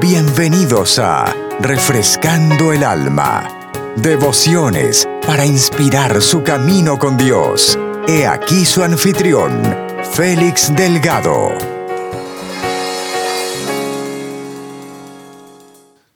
Bienvenidos a Refrescando el Alma. Devociones para inspirar su camino con Dios. He aquí su anfitrión, Félix Delgado.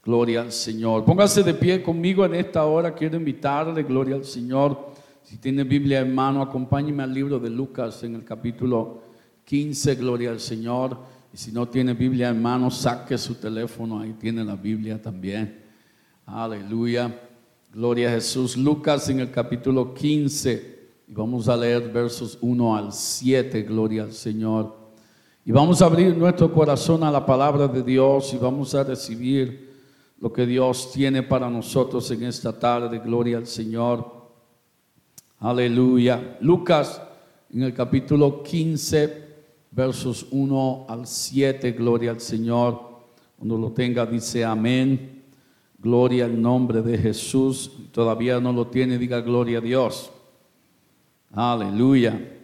Gloria al Señor. Póngase de pie conmigo en esta hora. Quiero invitarle, gloria al Señor. Si tiene Biblia en mano, acompáñeme al libro de Lucas en el capítulo 15, gloria al Señor. Si no tiene Biblia en mano, saque su teléfono, ahí tiene la Biblia también. Aleluya. Gloria a Jesús. Lucas en el capítulo 15. Y vamos a leer versos 1 al 7, gloria al Señor. Y vamos a abrir nuestro corazón a la palabra de Dios y vamos a recibir lo que Dios tiene para nosotros en esta tarde. Gloria al Señor. Aleluya. Lucas en el capítulo 15, versos 1 al 7, gloria al Señor. Cuando lo tenga dice amén. Gloria al nombre de Jesús. Todavía no lo tiene, diga gloria a Dios. Aleluya.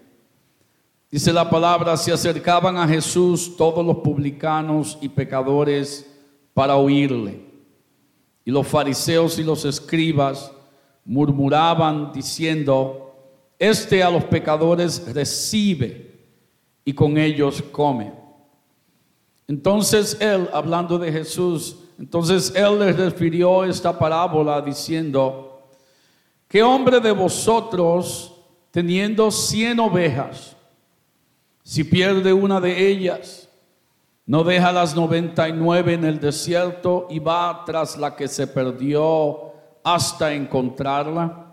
Dice la palabra, se acercaban a Jesús todos los publicanos y pecadores para oírle. Y los fariseos y los escribas murmuraban diciendo, este a los pecadores recibe y con ellos come. Entonces él, hablando de Jesús, entonces él les refirió esta parábola diciendo, ¿qué hombre de vosotros, teniendo cien ovejas, si pierde una de ellas, no deja las noventa y nueve en el desierto y va tras la que se perdió hasta encontrarla.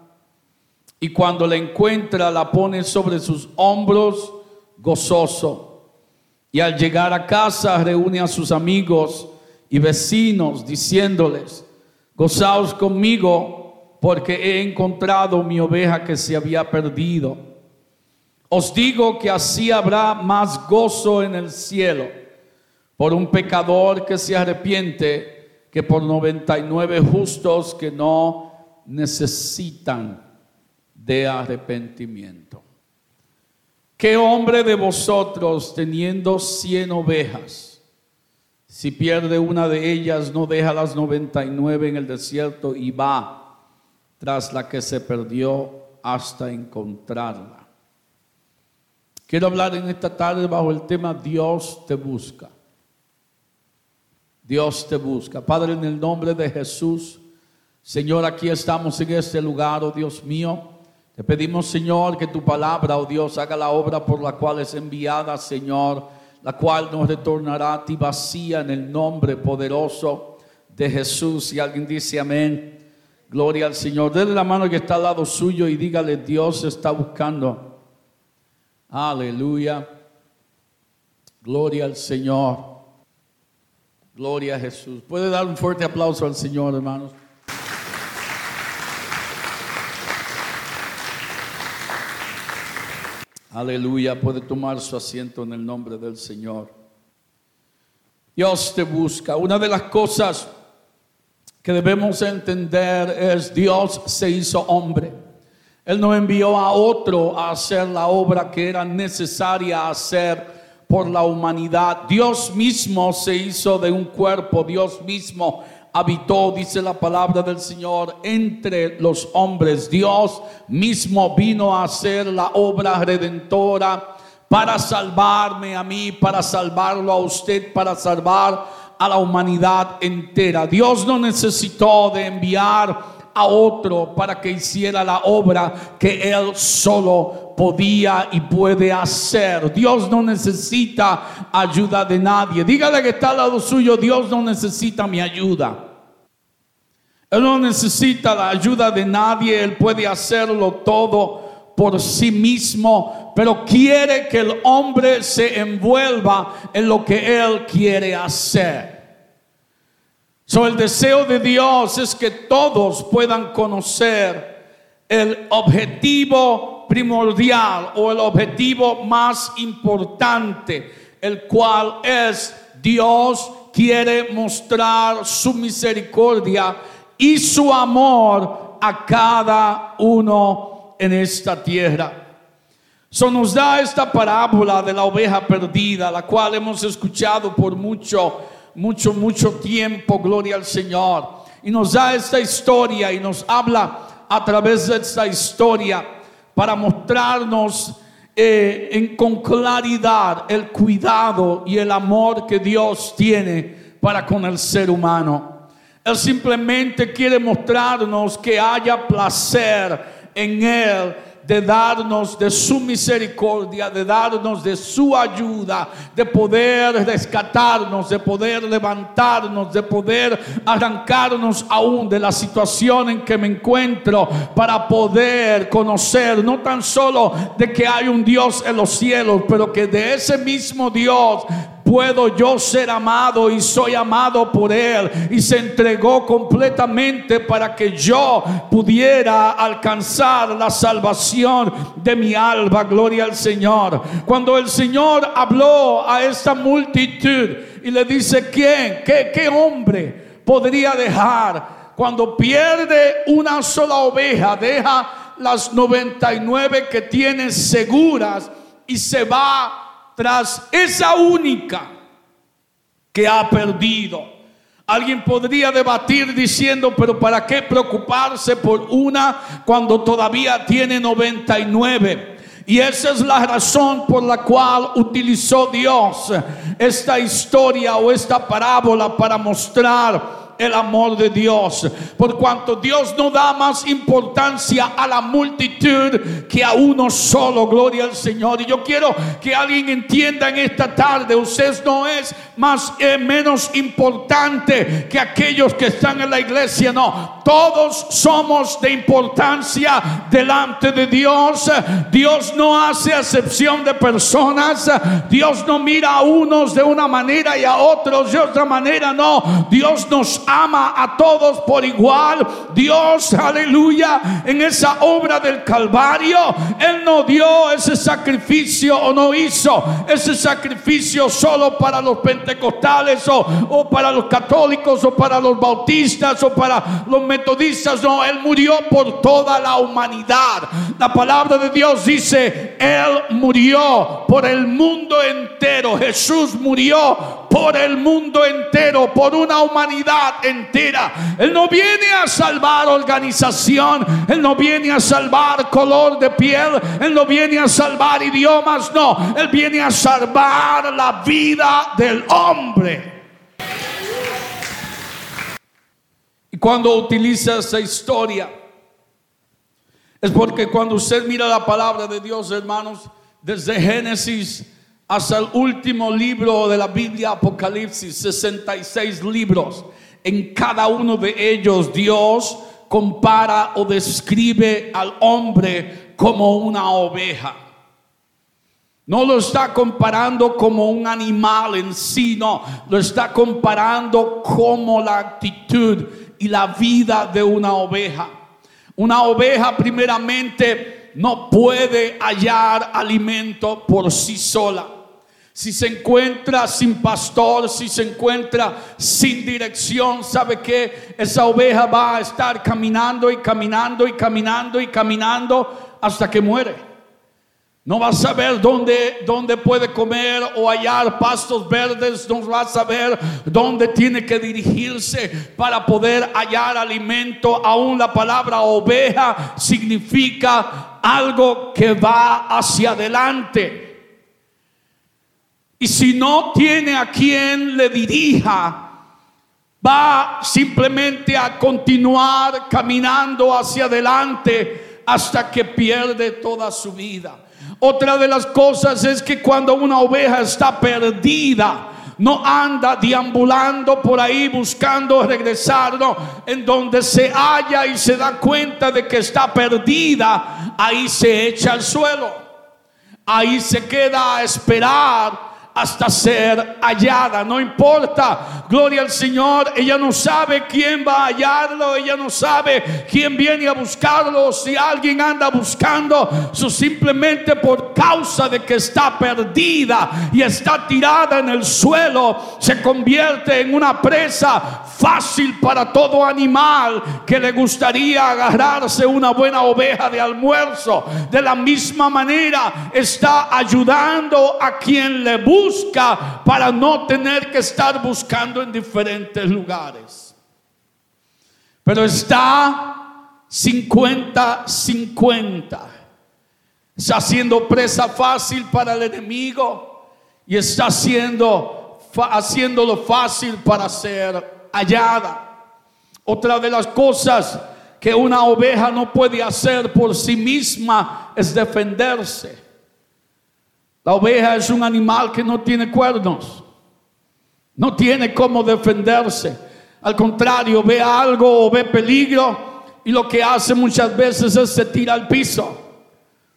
Y cuando la encuentra, la pone sobre sus hombros gozoso. Y al llegar a casa, reúne a sus amigos y vecinos, diciéndoles, gozaos conmigo, porque he encontrado mi oveja que se había perdido. Os digo que así habrá más gozo en el cielo por un pecador que se arrepiente que por 99 justos que no necesitan de arrepentimiento. ¿Qué hombre de vosotros teniendo cien ovejas, si pierde una de ellas, no deja las 99 en el desierto y va tras la que se perdió hasta encontrarla? Quiero hablar en esta tarde bajo el tema Dios te busca. Dios te busca. Padre, en el nombre de Jesús, Señor, aquí estamos en este lugar, oh Dios mío. Te pedimos, Señor, que tu palabra, oh Dios, haga la obra por la cual es enviada, Señor, la cual nos retornará a ti vacía en el nombre poderoso de Jesús. Y alguien dice amén. Gloria al Señor. Denle la mano que está al lado suyo y dígale, Dios está buscando. Aleluya. Gloria al Señor. Gloria a Jesús. ¿Puede dar un fuerte aplauso al Señor, hermanos? Aleluya. Puede tomar su asiento en el nombre del Señor. Dios te busca. Una de las cosas que debemos entender es Dios se hizo hombre. Él no envió a otro a hacer la obra que era necesaria hacer por la humanidad. Dios mismo se hizo de un cuerpo, Dios mismo habitó, dice la palabra del Señor, entre los hombres. Dios mismo vino a hacer la obra redentora para salvarme a mí, para salvarlo a usted, para salvar a la humanidad entera. Dios no necesitó de enviar a otro para que hiciera la obra que él solo podía y puede hacer. Dios no necesita ayuda de nadie. Dígale que está al lado suyo, Dios no necesita mi ayuda. Él no necesita la ayuda de nadie, Él puede hacerlo todo por sí mismo, pero quiere que el hombre se envuelva en lo que Él quiere hacer. So, el deseo de Dios es que todos puedan conocer el objetivo primordial o el objetivo más importante, el cual es Dios quiere mostrar su misericordia y su amor a cada uno en esta tierra. So nos da esta parábola de la oveja perdida, la cual hemos escuchado por mucho, mucho, mucho tiempo, gloria al Señor. Y nos da esta historia y nos habla a través de esta historia para mostrarnos eh, en, con claridad el cuidado y el amor que Dios tiene para con el ser humano. Él simplemente quiere mostrarnos que haya placer en Él de darnos de su misericordia, de darnos de su ayuda, de poder rescatarnos, de poder levantarnos, de poder arrancarnos aún de la situación en que me encuentro para poder conocer no tan solo de que hay un Dios en los cielos, pero que de ese mismo Dios puedo yo ser amado y soy amado por Él. Y se entregó completamente para que yo pudiera alcanzar la salvación de mi alma. Gloria al Señor. Cuando el Señor habló a esta multitud y le dice, ¿quién? ¿Qué, hombre podría dejar? Cuando pierde una sola oveja, deja las 99 que tiene seguras y se va tras esa única que ha perdido. Alguien podría debatir diciendo, pero ¿para qué preocuparse por una cuando todavía tiene 99? Y esa es la razón por la cual utilizó Dios esta historia o esta parábola para mostrar el amor de Dios. Por cuanto Dios no da más importancia a la multitud que a uno solo. Gloria al Señor. Y yo quiero que alguien entienda en esta tarde, usted no es más menos importante que aquellos que están en la iglesia. No, todos somos de importancia delante de Dios. Dios no hace acepción de personas. Dios no mira a unos de una manera y a otros de otra manera. No, Dios nos ama a todos por igual. Dios, aleluya, en esa obra del Calvario, Él no dio ese sacrificio o no hizo ese sacrificio solo para los pentecostales o, o para los católicos o para los bautistas o para los metodistas. No, Él murió por toda la humanidad. La palabra de Dios dice, Él murió por el mundo entero. Jesús murió por el mundo entero, por una humanidad entera. Él no viene a salvar organización, Él no viene a salvar color de piel, Él no viene a salvar idiomas, no, Él viene a salvar la vida del hombre. Y cuando utiliza esa historia, es porque cuando usted mira la palabra de Dios, hermanos, desde Génesis hasta el último libro de la Biblia, Apocalipsis, 66 libros, en cada uno de ellos Dios compara o describe al hombre como una oveja. No lo está comparando como un animal en sí, no, lo está comparando como la actitud y la vida de una oveja. Una oveja primeramente no puede hallar alimento por sí sola. Si se encuentra sin pastor, si se encuentra sin dirección, ¿sabe que Esa oveja va a estar caminando y caminando y caminando y caminando hasta que muere. No va a saber dónde, dónde puede comer o hallar pastos verdes. No va a saber dónde tiene que dirigirse para poder hallar alimento. Aún la palabra oveja significa algo que va hacia adelante. Y si no tiene a quien le dirija, va simplemente a continuar caminando hacia adelante hasta que pierde toda su vida. Otra de las cosas es que cuando una oveja está perdida, no anda deambulando por ahí buscando regresar, no, en donde se halla y se da cuenta de que está perdida, ahí se echa al suelo, ahí se queda a esperar hasta ser hallada. No importa, gloria al Señor, ella no sabe quién va a hallarlo, ella no sabe quién viene a buscarlo, si alguien anda buscando, so simplemente por causa de que está perdida y está tirada en el suelo, se convierte en una presa fácil para todo animal que le gustaría agarrarse una buena oveja de almuerzo. De la misma manera está ayudando a quien le busca busca para no tener que estar buscando en diferentes lugares. Pero está 50-50. Está haciendo presa fácil para el enemigo y está haciendo, haciéndolo fácil para ser hallada. Otra de las cosas que una oveja no puede hacer por sí misma es defenderse. La oveja es un animal que no tiene cuernos. No tiene cómo defenderse. Al contrario, ve algo o ve peligro y lo que hace muchas veces es se tira al piso.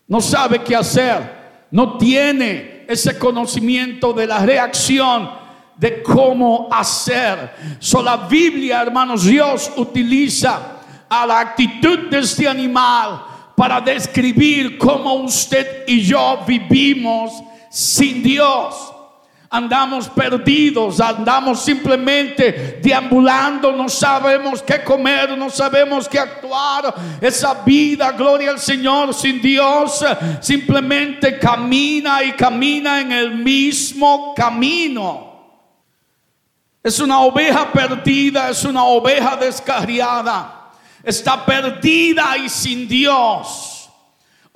No sabe qué hacer. No tiene ese conocimiento de la reacción de cómo hacer. So la Biblia, hermanos, Dios utiliza a la actitud de este animal para describir cómo usted y yo vivimos sin Dios. Andamos perdidos, andamos simplemente deambulando, no sabemos qué comer, no sabemos qué actuar. Esa vida, gloria al Señor, sin Dios, simplemente camina y camina en el mismo camino. Es una oveja perdida, es una oveja descarriada está perdida y sin Dios.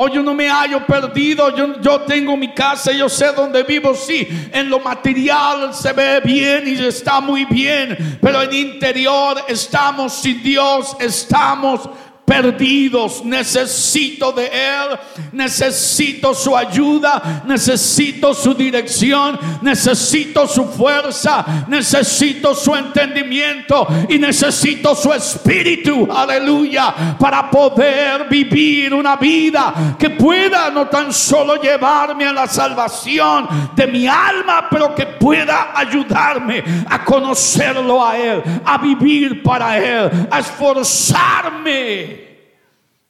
O yo no me hallo perdido, yo, yo tengo mi casa, yo sé dónde vivo, sí, en lo material se ve bien y está muy bien, pero en interior estamos sin Dios, estamos perdidos. Necesito de Él, necesito su ayuda, necesito su dirección, necesito su fuerza, necesito su entendimiento y necesito su espíritu, aleluya, para poder vivir una vida que pueda no tan solo llevarme a la salvación de mi alma, pero que pueda ayudarme a conocerlo a Él, a vivir para Él, a esforzarme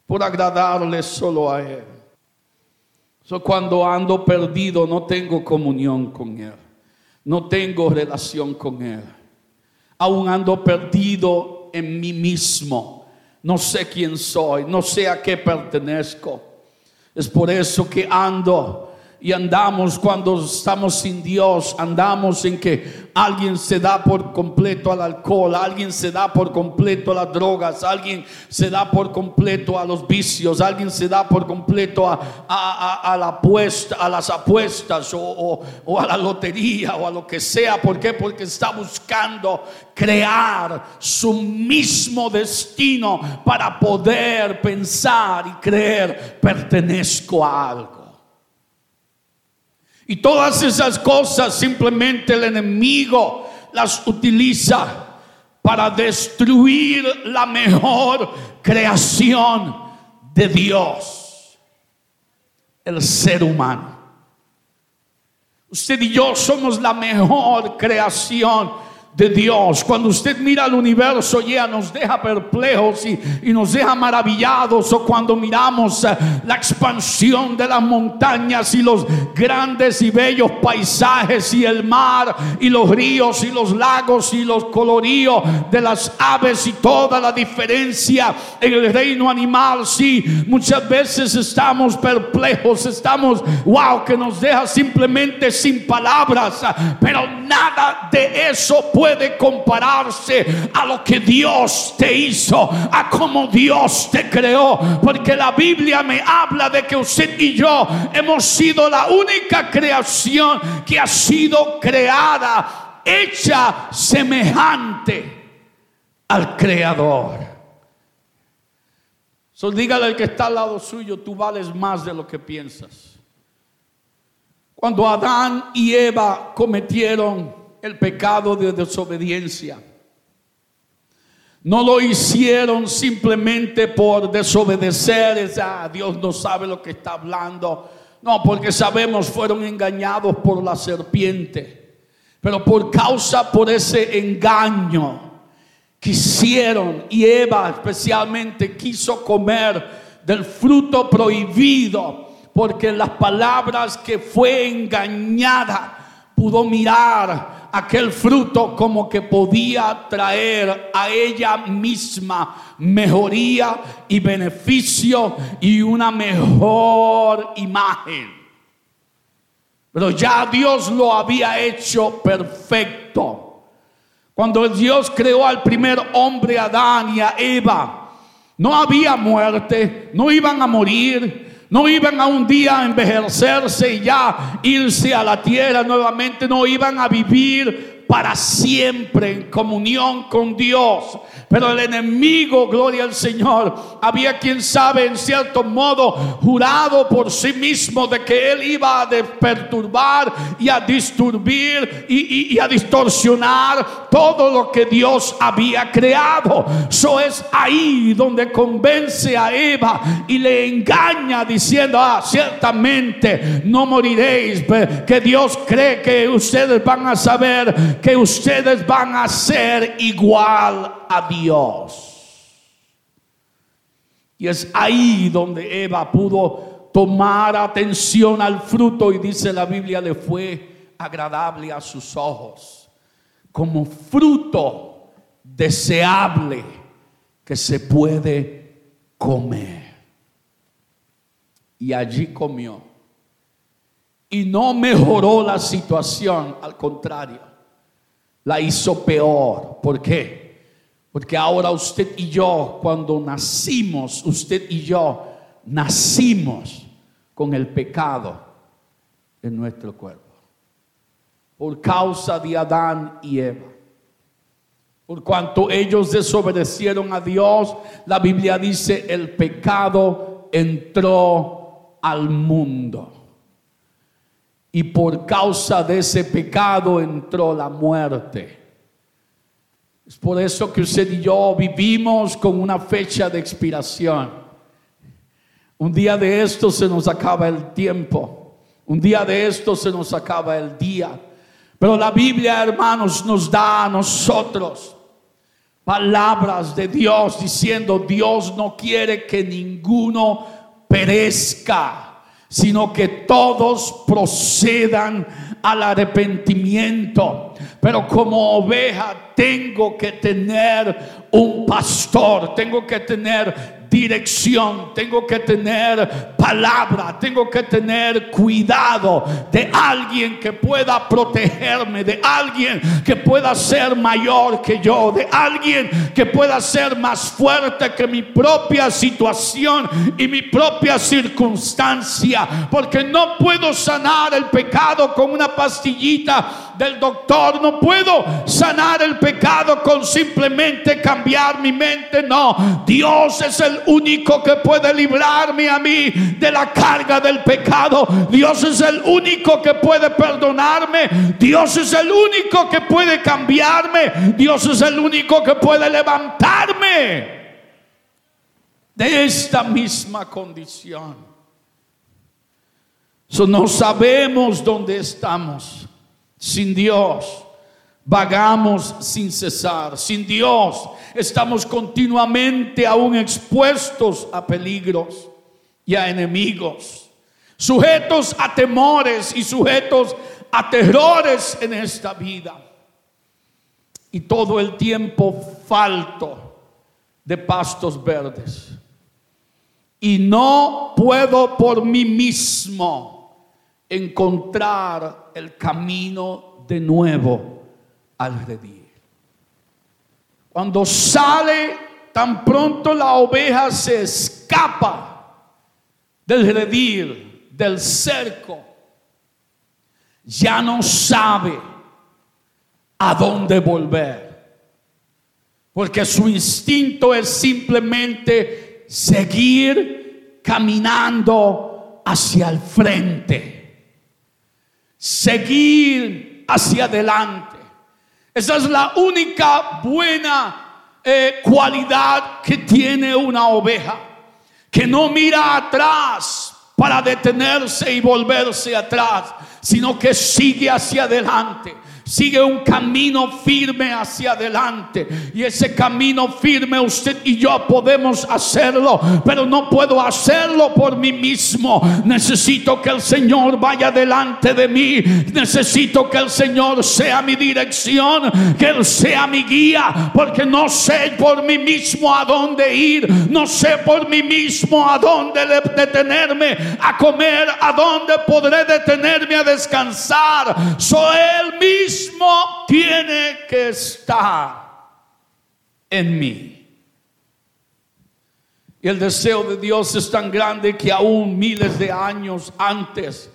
por agradarle solo a Él. So, cuando ando perdido no tengo comunión con Él, no tengo relación con Él. Aún ando perdido en mí mismo, no sé quién soy, no sé a qué pertenezco. Es por eso que ando y andamos cuando estamos sin Dios, andamos en que alguien se da por completo al alcohol, alguien se da por completo a las drogas, alguien se da por completo a los vicios, alguien se da por completo a, la apuesta, a las apuestas o, o, a la lotería o a lo que sea. ¿Por qué? Porque está buscando crear su mismo destino para poder pensar y creer pertenezco a algo. Y todas esas cosas simplemente el enemigo las utiliza para destruir la mejor creación de Dios, el ser humano. Usted y yo somos la mejor creación de Dios. Cuando usted mira el universo ya nos deja perplejos y, y nos deja maravillados o cuando miramos eh, la expansión de las montañas y los grandes y bellos paisajes y el mar y los ríos y los lagos y los coloríos de las aves y toda la diferencia en el reino animal. Sí, muchas veces estamos perplejos, estamos, wow, que nos deja simplemente sin palabras, pero nada de eso puede compararse a lo que Dios te hizo, a como Dios te creó. Porque la Biblia me habla de que usted y yo hemos sido la única creación que ha sido creada, hecha semejante al Creador. So, dígale al que está al lado suyo, tú vales más de lo que piensas. Cuando Adán y Eva cometieron el pecado de desobediencia. No lo hicieron simplemente por desobedecer, ah, Dios no sabe lo que está hablando. No, porque sabemos fueron engañados por la serpiente. Pero por causa, por ese engaño, quisieron, y Eva especialmente quiso comer del fruto prohibido, porque las palabras que fue engañada pudo mirar aquel fruto como que podía traer a ella misma mejoría y beneficio y una mejor imagen. Pero ya Dios lo había hecho perfecto. Cuando Dios creó al primer hombre, Adán y a Eva, no había muerte, no iban a morir, no iban a un día a envejecerse y ya irse a la tierra nuevamente. No iban a vivir para siempre en comunión con Dios. Pero el enemigo, gloria al Señor, había quien sabe en cierto modo jurado por sí mismo de que él iba a perturbar y a disturbir y, a distorsionar todo lo que Dios había creado. Eso es ahí donde convence a Eva y le engaña diciendo, ah, ciertamente no moriréis, que Dios cree que ustedes van a saber que ustedes van a ser igual a Dios. Y es ahí donde Eva pudo tomar atención al fruto y dice la Biblia le fue agradable a sus ojos, como fruto deseable que se puede comer. Y allí comió. Y no mejoró la situación, al contrario, la hizo peor. ¿Por qué? Porque ahora usted y yo, cuando nacimos, usted y yo nacimos con el pecado en nuestro cuerpo. Por causa de Adán y Eva. Por cuanto ellos desobedecieron a Dios, la Biblia dice, el pecado entró al mundo. Y por causa de ese pecado entró la muerte. Es por eso que usted y yo vivimos con una fecha de expiración. Un día de esto se nos acaba el tiempo. Un día de esto se nos acaba el día. Pero la Biblia, hermanos, nos da a nosotros palabras de Dios diciendo, Dios no quiere que ninguno perezca, sino que todos procedan al arrepentimiento. Pero como oveja tengo que tener un pastor, tengo que tener dirección, tengo que tener palabra, tengo que tener cuidado de alguien que pueda protegerme, de alguien que pueda ser mayor que yo, de alguien que pueda ser más fuerte que mi propia situación y mi propia circunstancia, porque no puedo sanar el pecado con una pastillita del doctor, no puedo sanar el pecado con simplemente cambiar mi mente, no, Dios es el único que puede librarme a mí de la carga del pecado. Dios es el único que puede perdonarme. Dios es el único que puede cambiarme. Dios es el único que puede levantarme de esta misma condición. So, no sabemos dónde estamos sin Dios. Vagamos sin cesar. Sin Dios estamos continuamente aún expuestos a peligros y a enemigos. Sujetos a temores y sujetos a terrores en esta vida. Y todo el tiempo falto de pastos verdes. Y no puedo por mí mismo encontrar el camino de nuevo al. Cuando sale, tan pronto la oveja se escapa del redil, del cerco, ya no sabe a dónde volver. Porque su instinto es simplemente seguir caminando hacia el frente. Seguir hacia adelante. Esa es la única buena eh, cualidad que tiene una oveja, que no mira atrás para detenerse y volverse atrás, sino que sigue hacia adelante sigue un camino firme hacia adelante. Y ese camino firme usted y yo podemos hacerlo, pero no puedo hacerlo por mí mismo. Necesito que el Señor vaya delante de mí. Necesito que el Señor sea mi dirección, que Él sea mi guía, porque no sé por mí mismo a dónde ir, no sé por mí mismo a dónde detenerme a comer, a dónde podré detenerme a descansar. Soy Él mismo tiene que estar en mí. Y el deseo de Dios es tan grande que aún miles de años antes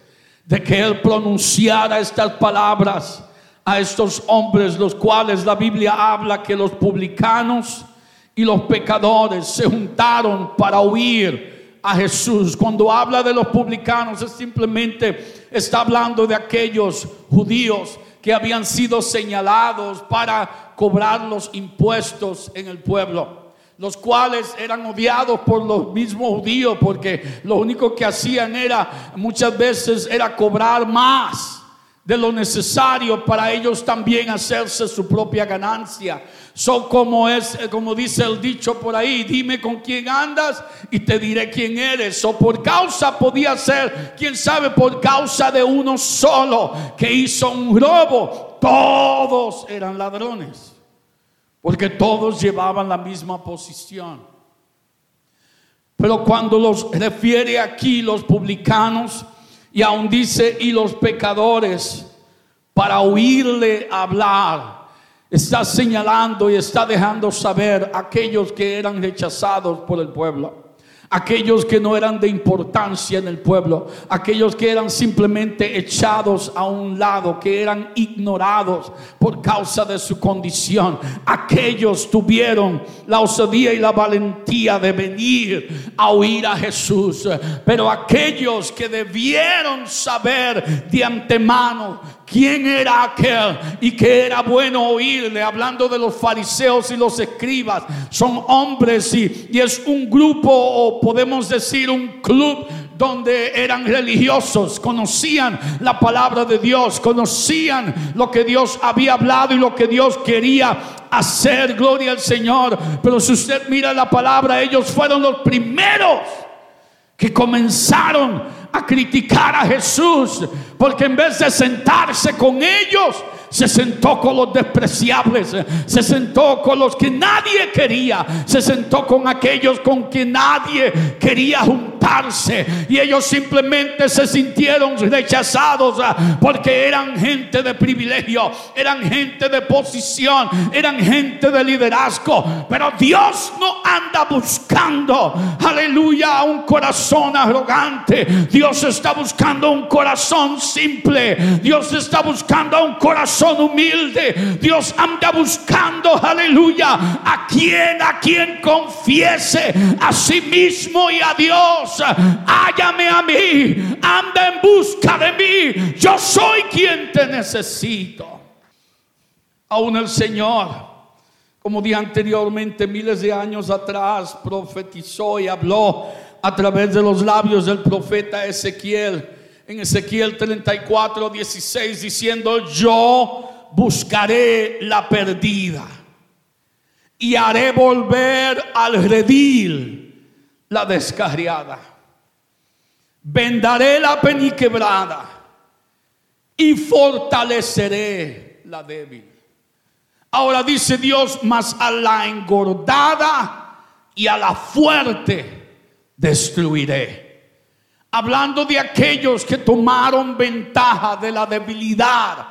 de que Él pronunciara estas palabras a estos hombres, los cuales la Biblia habla que los publicanos y los pecadores se juntaron para huir a Jesús. Cuando habla de los publicanos es simplemente está hablando de aquellos judíos que habían sido señalados para cobrar los impuestos en el pueblo los cuales eran odiados por los mismos judíos porque lo único que hacían era muchas veces era cobrar más de lo necesario para ellos también hacerse su propia ganancia. Son como es, como dice el dicho por ahí, dime con quién andas y te diré quién eres. O por causa podía ser, quién sabe, por causa de uno solo que hizo un robo, todos eran ladrones. Porque todos llevaban la misma posición. Pero cuando los refiere aquí los publicanos y aún dice y los pecadores para oírle hablar, está señalando y está dejando saber aquellos que eran rechazados por el pueblo aquellos que no eran de importancia en el pueblo, aquellos que eran simplemente echados a un lado, que eran ignorados por causa de su condición. Aquellos tuvieron la osadía y la valentía de venir a oír a Jesús, pero aquellos que debieron saber de antemano quién era aquel y que era bueno oírle, hablando de los fariseos y los escribas. Son hombres y, y es un grupo o podemos decir un club donde eran religiosos, conocían la palabra de Dios, conocían lo que Dios había hablado y lo que Dios quería hacer, gloria al Señor. Pero si usted mira la palabra, ellos fueron los primeros que comenzaron a criticar a Jesús, porque en vez de sentarse con ellos, se sentó con los despreciables, se sentó con los que nadie quería, se sentó con aquellos con que nadie quería juntarse. Y ellos simplemente se sintieron rechazados ah, porque eran gente de privilegio, eran gente de posición, eran gente de liderazgo, pero Dios no anda buscando, aleluya, un corazón arrogante, Dios está buscando un corazón simple, Dios está buscando un corazón humilde. Dios anda buscando, aleluya, a quien, a quien confiese a sí mismo y a Dios. Hállame a mí, anda en busca de mí. Yo soy quien te necesito. Aún el Señor, como dije anteriormente, miles de años atrás, profetizó y habló a través de los labios del profeta Ezequiel en Ezequiel 34, 16, diciendo, yo buscaré la perdida y haré volver al redil la descarriada. Vendaré la peniquebrada y fortaleceré la débil. Ahora dice Dios, mas a la engordada y a la fuerte destruiré hablando de aquellos que tomaron ventaja de la debilidad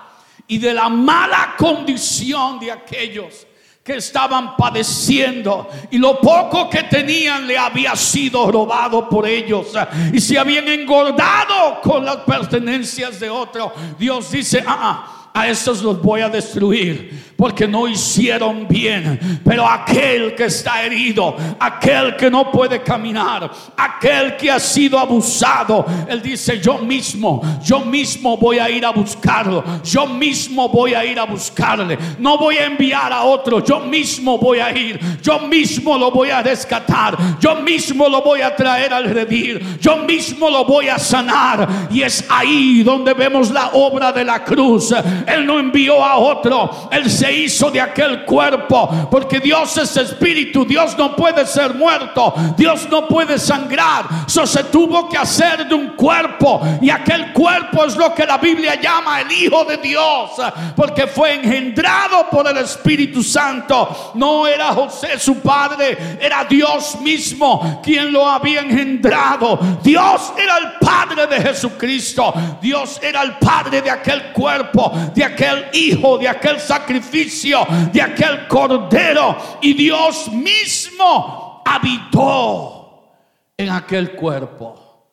y de la mala condición de aquellos que estaban padeciendo y lo poco que tenían le había sido robado por ellos y se habían engordado con las pertenencias de otro. Dios dice, ah, ah a esos los voy a destruir porque no hicieron bien. Pero aquel que está herido, aquel que no puede caminar, aquel que ha sido abusado, él dice, yo mismo, yo mismo voy a ir a buscarlo, yo mismo voy a ir a buscarle, no voy a enviar a otro, yo mismo voy a ir, yo mismo lo voy a rescatar, yo mismo lo voy a traer al redir, yo mismo lo voy a sanar. Y es ahí donde vemos la obra de la cruz. Él no envió a otro, él se hizo de aquel cuerpo, porque Dios es espíritu, Dios no puede ser muerto, Dios no puede sangrar, eso se tuvo que hacer de un cuerpo. Y aquel cuerpo es lo que la Biblia llama el Hijo de Dios, porque fue engendrado por el Espíritu Santo, no era José su padre, era Dios mismo quien lo había engendrado, Dios era el Padre de Jesucristo, Dios era el Padre de aquel cuerpo, de aquel Hijo, de aquel sacrificio de aquel cordero y Dios mismo habitó en aquel cuerpo.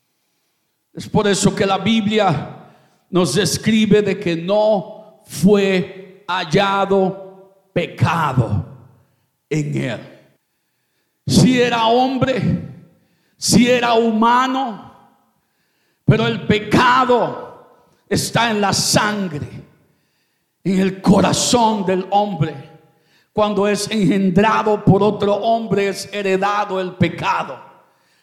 Es por eso que la Biblia nos describe de que no fue hallado pecado en él. Si era hombre, si era humano, pero el pecado está en la sangre en el corazón del hombre. Cuando es engendrado por otro hombre es heredado el pecado.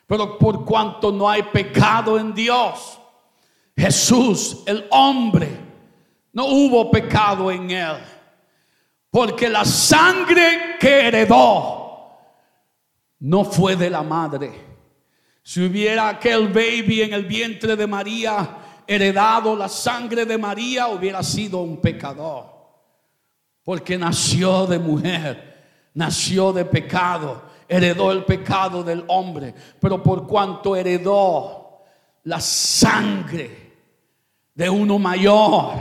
Pero por cuanto no hay pecado en Dios, Jesús, el hombre, no hubo pecado en él. Porque la sangre que heredó no fue de la madre. Si hubiera aquel baby en el vientre de María, heredado la sangre de María, hubiera sido un pecador. Porque nació de mujer, nació de pecado, heredó el pecado del hombre. Pero por cuanto heredó la sangre de uno mayor,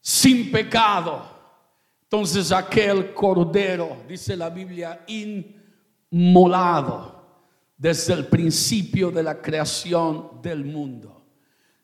sin pecado, entonces aquel cordero, dice la Biblia, inmolado desde el principio de la creación del mundo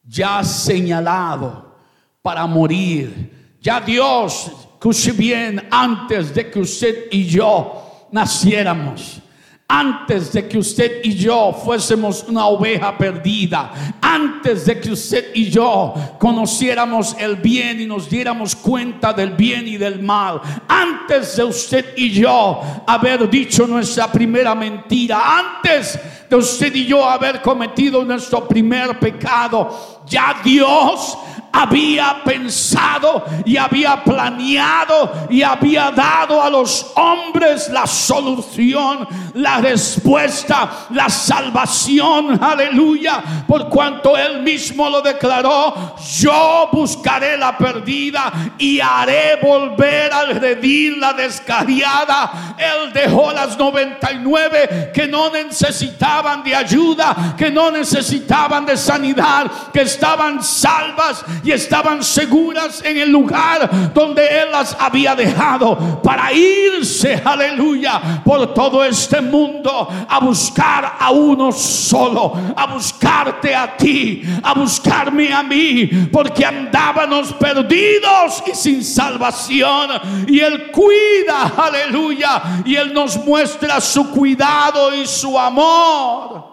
ya señalado para morir. Ya Dios, escuche bien, antes de que usted y yo naciéramos, antes de que usted y yo fuésemos una oveja perdida, antes de que usted y yo conociéramos el bien y nos diéramos cuenta del bien y del mal, antes de usted y yo haber dicho nuestra primera mentira, antes de usted y yo haber cometido nuestro primer pecado, ya Dios había pensado y había planeado y había dado a los hombres la solución, la respuesta, la salvación, aleluya, por cuanto él mismo lo declaró, yo buscaré la perdida y haré volver al redil la descarriada. Él dejó las 99 que no necesitaban de ayuda, que no necesitaban de sanidad, que estaban salvas y estaban seguras en el lugar donde Él las había dejado para irse, aleluya, por todo este mundo a buscar a uno solo, a buscarte a ti, a buscarme a mí, porque andábamos perdidos y sin salvación. Y Él cuida, aleluya, y Él nos muestra su cuidado y su amor.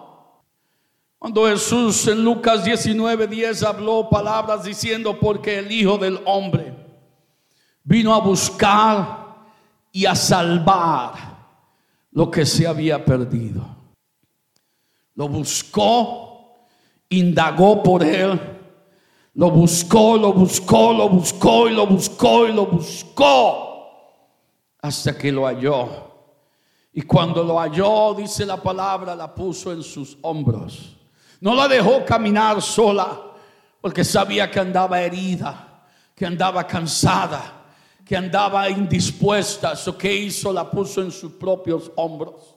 Cuando Jesús en Lucas 19, 10 habló palabras diciendo, porque el Hijo del Hombre vino a buscar y a salvar lo que se había perdido. Lo buscó, indagó por él, lo buscó, lo buscó, lo buscó y lo buscó y lo buscó hasta que lo halló. Y cuando lo halló, dice la palabra, la puso en sus hombros no la dejó caminar sola porque sabía que andaba herida, que andaba cansada, que andaba indispuesta. Eso que hizo la puso en sus propios hombros,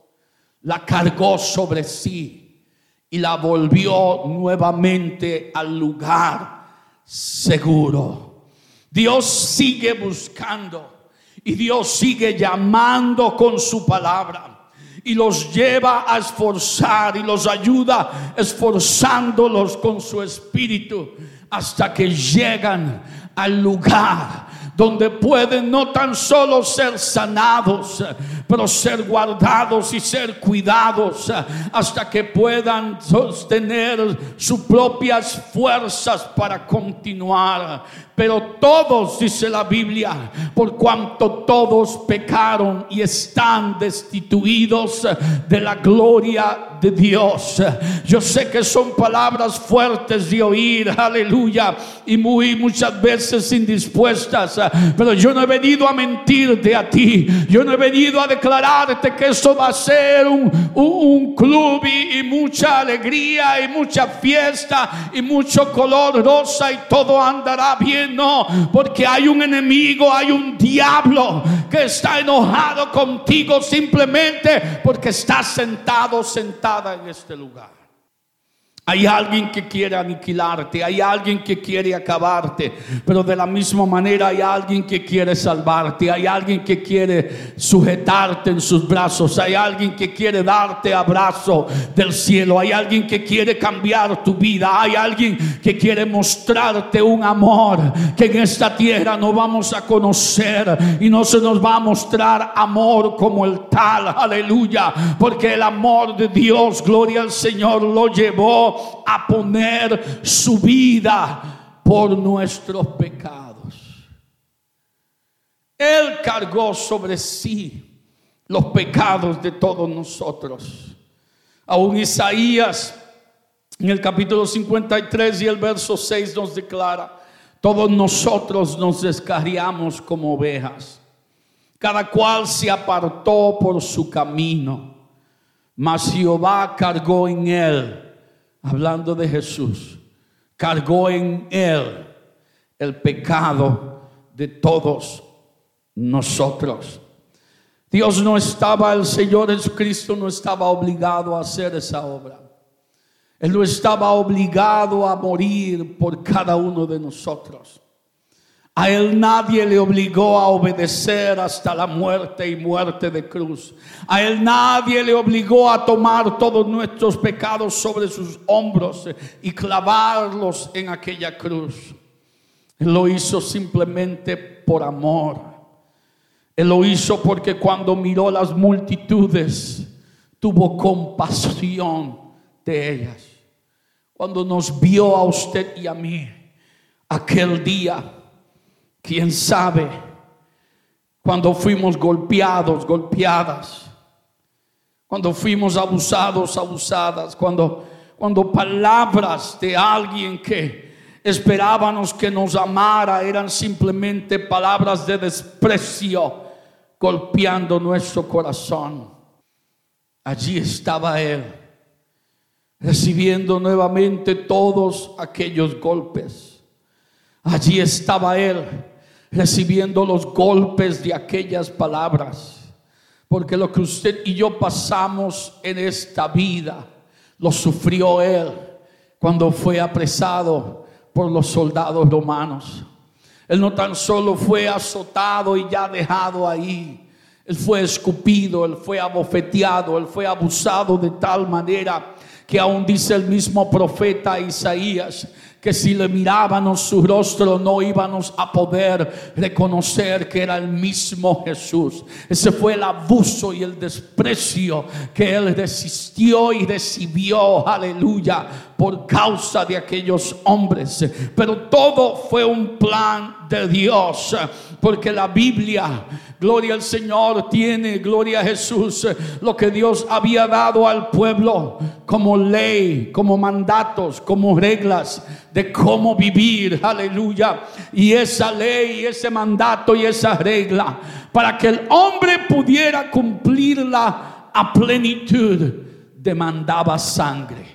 la cargó sobre sí y la volvió nuevamente al lugar seguro. Dios sigue buscando y Dios sigue llamando con su palabra y los lleva a esforzar y los ayuda esforzándolos con su espíritu hasta que llegan al lugar donde pueden no tan solo ser sanados, pero ser guardados y ser cuidados hasta que puedan sostener sus propias fuerzas para continuar. Pero todos, dice la Biblia, por cuanto todos pecaron y están destituidos de la gloria de Dios. Yo sé que son palabras fuertes de oír, aleluya, y muy muchas veces indispuestas, pero yo no he venido a mentirte a ti. Yo no he venido a declararte que esto va a ser un, un, club y, y mucha alegría y mucha fiesta y mucho color rosa y todo andará bien no, porque hay un enemigo, hay un diablo que está enojado contigo simplemente porque estás sentado, sentada en este lugar. Hay alguien que quiere aniquilarte, hay alguien que quiere acabarte, pero de la misma manera hay alguien que quiere salvarte, hay alguien que quiere sujetarte en sus brazos, hay alguien que quiere darte abrazo del cielo, hay alguien que quiere cambiar tu vida, hay alguien que quiere mostrarte un amor que en esta tierra no vamos a conocer y no se nos va a mostrar amor como el tal, aleluya, porque el amor de Dios, gloria al Señor, lo llevó a poner su vida por nuestros pecados. Él cargó sobre sí los pecados de todos nosotros. Aún Isaías en el capítulo 53 y el verso 6 nos declara, todos nosotros nos descarriamos como ovejas, cada cual se apartó por su camino, mas Jehová cargó en él hablando de Jesús, cargó en él el pecado de todos nosotros. Dios no estaba, el Señor Jesucristo no estaba obligado a hacer esa obra. Él no estaba obligado a morir por cada uno de nosotros. A él nadie le obligó a obedecer hasta la muerte y muerte de cruz. A él nadie le obligó a tomar todos nuestros pecados sobre sus hombros y clavarlos en aquella cruz. Él lo hizo simplemente por amor. Él lo hizo porque cuando miró las multitudes, tuvo compasión de ellas. Cuando nos vio a usted y a mí aquel día, quién sabe cuando fuimos golpeados, golpeadas, cuando fuimos abusados, abusadas, cuando, cuando palabras de alguien que esperábamos que nos amara eran simplemente palabras de desprecio golpeando nuestro corazón. Allí estaba Él, recibiendo nuevamente todos aquellos golpes. Allí estaba Él recibiendo los golpes de aquellas palabras. Porque lo que usted y yo pasamos en esta vida, lo sufrió Él cuando fue apresado por los soldados romanos. Él no tan solo fue azotado y ya dejado ahí. Él fue escupido, él fue abofeteado, él fue abusado de tal manera que aún dice el mismo profeta Isaías que si le mirábamos su rostro no íbamos a poder reconocer que era el mismo Jesús. Ese fue el abuso y el desprecio que él resistió y recibió, aleluya, por causa de aquellos hombres. Pero todo fue un plan de Dios, porque la Biblia Gloria al Señor tiene, gloria a Jesús, lo que Dios había dado al pueblo como ley, como mandatos, como reglas de cómo vivir. Aleluya. Y esa ley, ese mandato y esa regla, para que el hombre pudiera cumplirla a plenitud, demandaba sangre.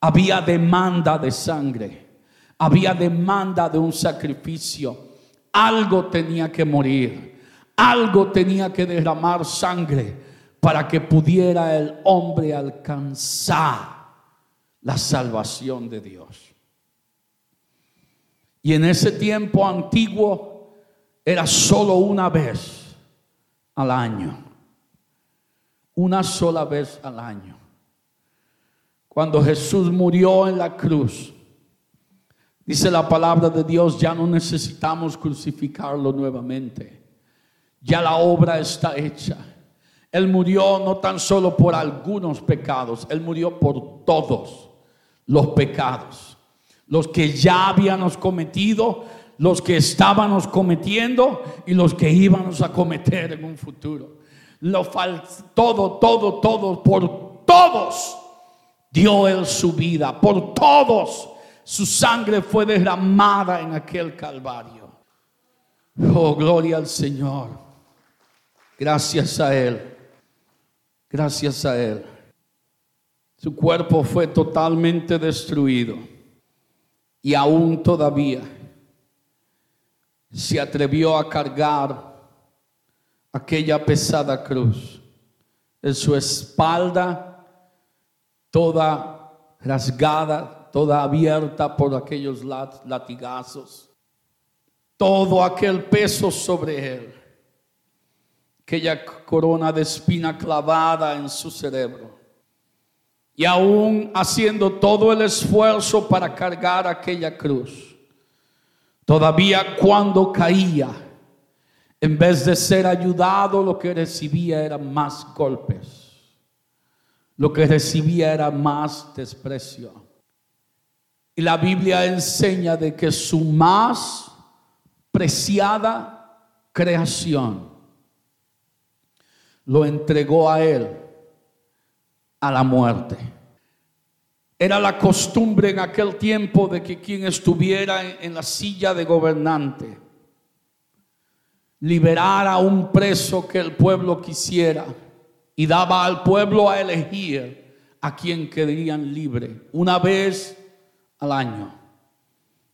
Había demanda de sangre. Había demanda de un sacrificio algo tenía que morir, algo tenía que derramar sangre para que pudiera el hombre alcanzar la salvación de Dios. Y en ese tiempo antiguo era solo una vez al año, una sola vez al año. Cuando Jesús murió en la cruz, Dice la palabra de Dios, ya no necesitamos crucificarlo nuevamente. Ya la obra está hecha. Él murió no tan solo por algunos pecados, Él murió por todos los pecados. Los que ya habíamos cometido, los que estábamos cometiendo y los que íbamos a cometer en un futuro. Lo todo, todo, todo, por todos dio Él su vida, por todos su sangre fue derramada en aquel Calvario. Oh, gloria al Señor. Gracias a Él. Gracias a Él. Su cuerpo fue totalmente destruido. Y aún todavía se atrevió a cargar aquella pesada cruz en su espalda, toda rasgada, toda abierta por aquellos latigazos, todo aquel peso sobre él, aquella corona de espina clavada en su cerebro. Y aún haciendo todo el esfuerzo para cargar aquella cruz, todavía cuando caía, en vez de ser ayudado, lo que recibía eran más golpes. Lo que recibía era más desprecio. Y la Biblia enseña de que su más preciada creación lo entregó a él a la muerte. Era la costumbre en aquel tiempo de que quien estuviera en, la silla de gobernante liberara a un preso que el pueblo quisiera y daba al pueblo a elegir a quien querían libre. Una vez al año.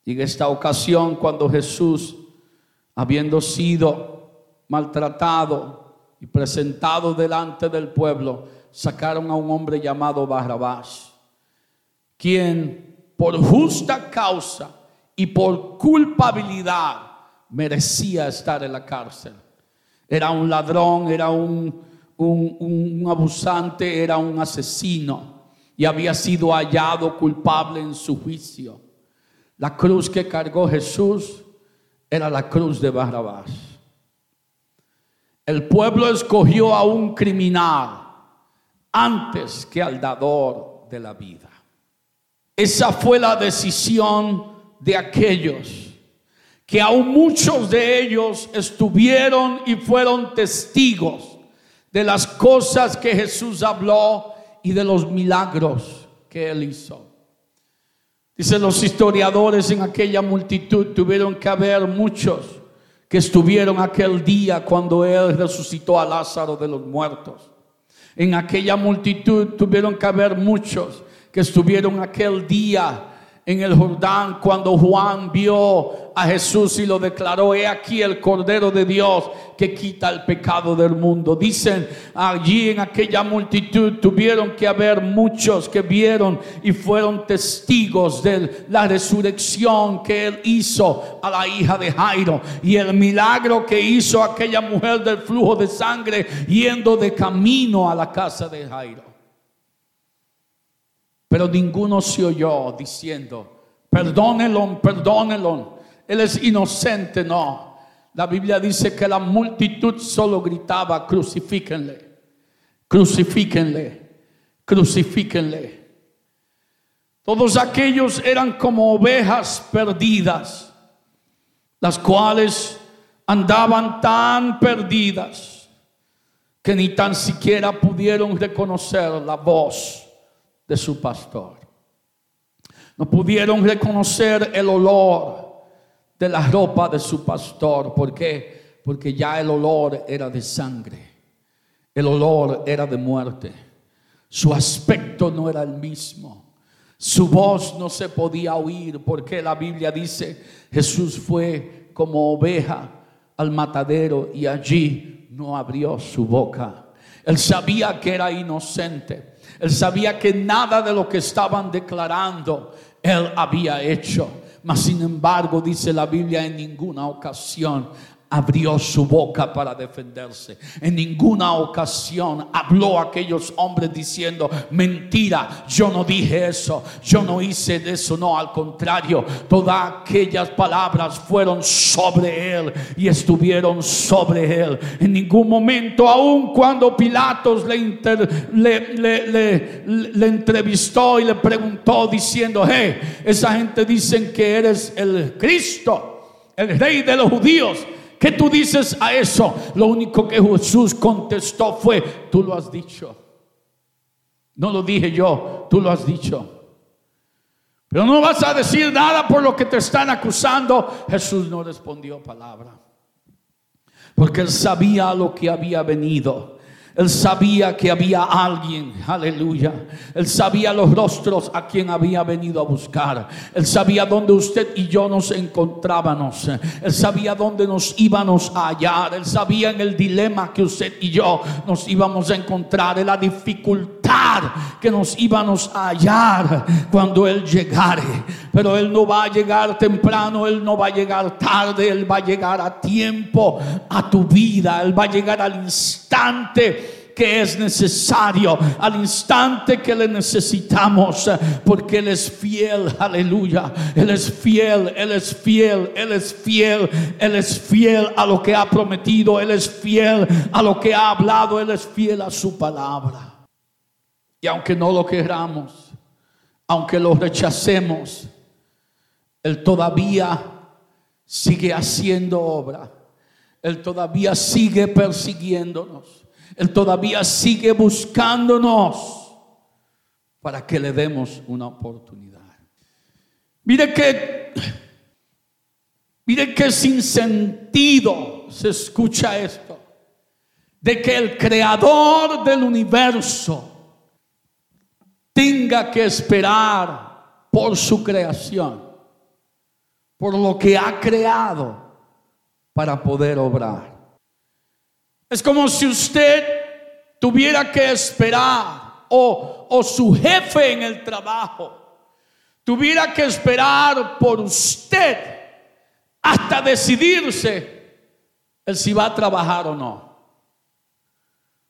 Y en esta ocasión, cuando Jesús, habiendo sido maltratado y presentado delante del pueblo, sacaron a un hombre llamado Barrabás, quien por justa causa y por culpabilidad merecía estar en la cárcel. Era un ladrón, era un, un, un abusante, era un asesino y había sido hallado culpable en su juicio. La cruz que cargó Jesús era la cruz de Barrabás. El pueblo escogió a un criminal antes que al dador de la vida. Esa fue la decisión de aquellos que aún muchos de ellos estuvieron y fueron testigos de las cosas que Jesús habló y de los milagros que él hizo. Dicen los historiadores, en aquella multitud tuvieron que haber muchos que estuvieron aquel día cuando él resucitó a Lázaro de los muertos. En aquella multitud tuvieron que haber muchos que estuvieron aquel día en el Jordán cuando Juan vio a Jesús y lo declaró, he aquí el Cordero de Dios que quita el pecado del mundo. Dicen, allí en aquella multitud tuvieron que haber muchos que vieron y fueron testigos de la resurrección que él hizo a la hija de Jairo y el milagro que hizo aquella mujer del flujo de sangre yendo de camino a la casa de Jairo. Pero ninguno se oyó diciendo, perdónelo, perdónelo. Él es inocente, no. La Biblia dice que la multitud solo gritaba, crucifíquenle, crucifíquenle, crucifíquenle. Todos aquellos eran como ovejas perdidas, las cuales andaban tan perdidas que ni tan siquiera pudieron reconocer la voz de su pastor. No pudieron reconocer el olor de la ropa de su pastor. Porque ya el olor era de sangre. El olor era de muerte. Su aspecto no era el mismo. Su voz no se podía oír porque la Biblia dice, Jesús fue como oveja al matadero y allí no abrió su boca. Él sabía que era inocente. Él sabía que nada de lo que estaban declarando él había hecho. Mas sin embargo, dice la Biblia, en ninguna ocasión abrió su boca para defenderse. En ninguna ocasión habló a aquellos hombres diciendo, mentira, yo no dije eso, yo no hice eso, no, al contrario, todas aquellas palabras fueron sobre él y estuvieron sobre él. En ningún momento, aun cuando Pilatos le, le, le entrevistó y le preguntó diciendo, hey, esa gente dicen que eres el Cristo, el rey de los judíos. ¿Qué tú dices a eso? Lo único que Jesús contestó fue, tú lo has dicho. No lo dije yo, tú lo has dicho. Pero no vas a decir nada por lo que te están acusando. Jesús no respondió palabra. Porque él sabía lo que había venido. Él sabía que había alguien, aleluya. Él sabía los rostros a quien había venido a buscar. Él sabía dónde usted y yo nos encontrábamos. Él sabía dónde nos íbamos a hallar. Él sabía en el dilema que usted y yo nos íbamos a encontrar, en la dificultad que nos íbamos a hallar cuando Él llegare. Pero Él no va a llegar temprano, Él no va a llegar tarde, Él va a llegar a tiempo a tu vida. Él va a llegar al instante que es necesario, al instante que le necesitamos, porque Él es fiel, aleluya. Él es fiel, Él es fiel, Él es fiel, Él es fiel a lo que ha prometido, Él es fiel a lo que ha hablado, Él es fiel a su palabra. Y aunque no lo queramos, aunque lo rechacemos, Él todavía sigue haciendo obra. Él todavía sigue persiguiéndonos. Él todavía sigue buscándonos para que le demos una oportunidad. Mire que, mire que sin sentido se escucha esto, de que el creador del universo tenga que esperar por su creación, por lo que ha creado para poder obrar. Es como si usted tuviera que esperar o, o su jefe en el trabajo tuviera que esperar por usted hasta decidirse el si va a trabajar o no.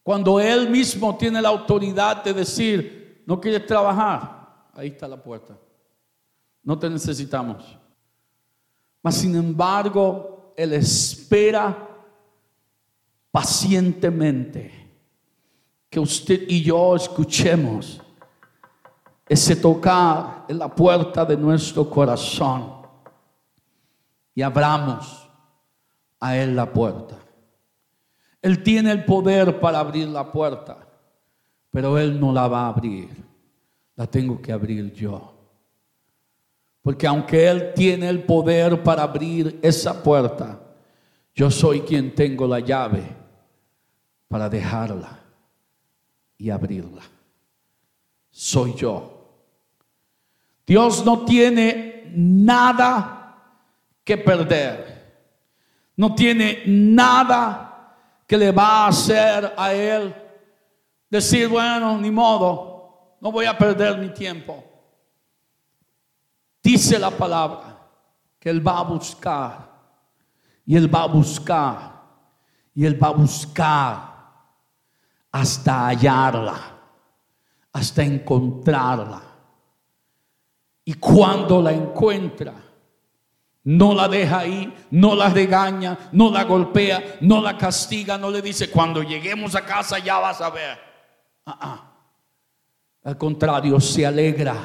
Cuando él mismo tiene la autoridad de decir, no quieres trabajar, ahí está la puerta. No te necesitamos. Mas sin embargo, él espera pacientemente que usted y yo escuchemos ese tocar en la puerta de nuestro corazón y abramos a Él la puerta. Él tiene el poder para abrir la puerta, pero Él no la va a abrir, la tengo que abrir yo. Porque aunque Él tiene el poder para abrir esa puerta, yo soy quien tengo la llave para dejarla y abrirla. Soy yo. Dios no tiene nada que perder. No tiene nada que le va a hacer a Él decir, bueno, ni modo, no voy a perder mi tiempo. Dice la palabra que Él va a buscar y Él va a buscar y Él va a buscar hasta hallarla, hasta encontrarla. Y cuando la encuentra, no la deja ahí, no la regaña, no la golpea, no la castiga, no le dice, cuando lleguemos a casa ya vas a ver. Ah, ah. Al contrario, se alegra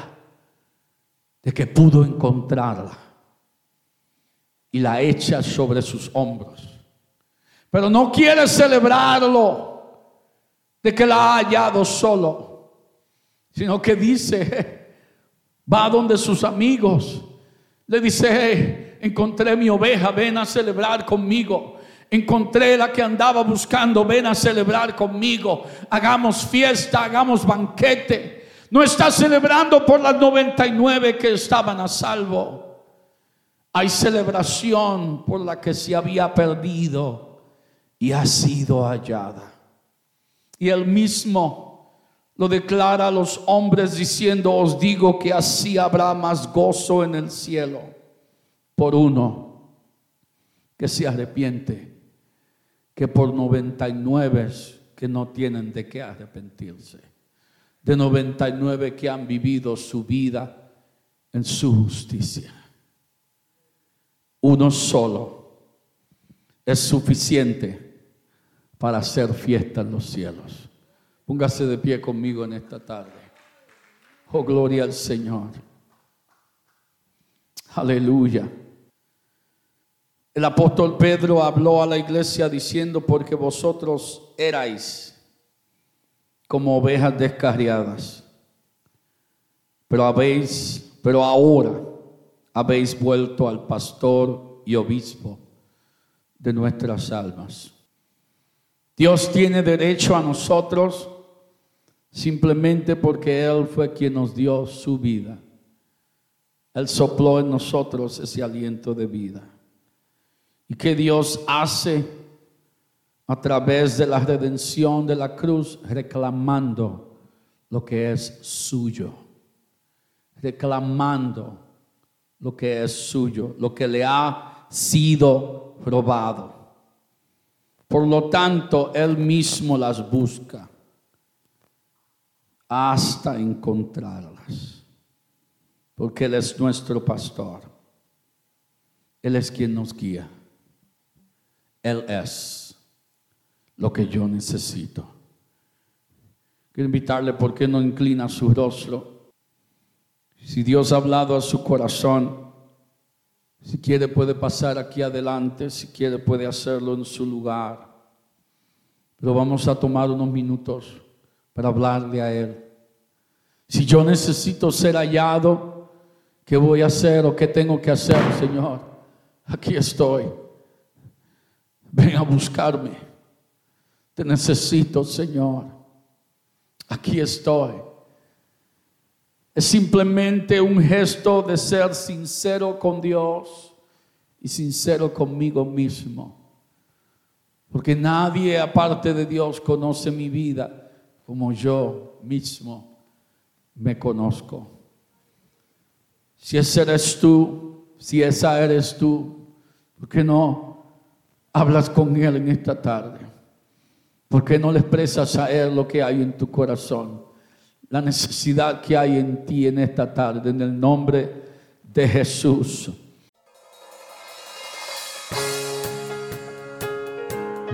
de que pudo encontrarla y la echa sobre sus hombros. Pero no quiere celebrarlo de que la ha hallado solo, sino que dice, va donde sus amigos, le dice, encontré mi oveja, ven a celebrar conmigo. Encontré la que andaba buscando, ven a celebrar conmigo. Hagamos fiesta, hagamos banquete. No está celebrando por las 99 que estaban a salvo. Hay celebración por la que se había perdido y ha sido hallada. Y él mismo lo declara a los hombres diciendo, os digo que así habrá más gozo en el cielo por uno que se arrepiente que por 99 que no tienen de qué arrepentirse, de 99 que han vivido su vida en su justicia. Uno solo es suficiente para hacer fiesta en los cielos. Póngase de pie conmigo en esta tarde. Oh, gloria al Señor. Aleluya. El apóstol Pedro habló a la iglesia diciendo, porque vosotros erais como ovejas descarriadas, pero habéis, pero ahora habéis vuelto al pastor y obispo de nuestras almas. Dios tiene derecho a nosotros simplemente porque Él fue quien nos dio su vida. Él sopló en nosotros ese aliento de vida. ¿Y que Dios hace a través de la redención de la cruz? Reclamando lo que es suyo. Reclamando lo que es suyo, lo que le ha sido robado. Por lo tanto, Él mismo las busca hasta encontrarlas. Porque Él es nuestro pastor. Él es quien nos guía. Él es lo que yo necesito. Quiero invitarle, ¿por qué no inclina su rostro? Si Dios ha hablado a su corazón, si quiere puede pasar aquí adelante, si quiere puede hacerlo en su lugar. Pero vamos a tomar unos minutos para hablarle a Él. Si yo necesito ser hallado, ¿qué voy a hacer o qué tengo que hacer, Señor? Aquí estoy. Ven a buscarme. Te necesito, Señor. Aquí estoy. Es simplemente un gesto de ser sincero con Dios y sincero conmigo mismo. Porque nadie aparte de Dios conoce mi vida como yo mismo me conozco. Si ese eres tú, si esa eres tú, ¿por qué no hablas con Él en esta tarde? ¿Por qué no le expresas a Él lo que hay en tu corazón? La necesidad que hay en ti en esta tarde, en el nombre de Jesús.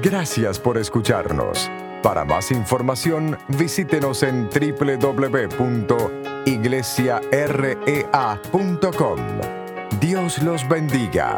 Gracias por escucharnos. Para más información, visítenos en www.iglesiarea.com. Dios los bendiga.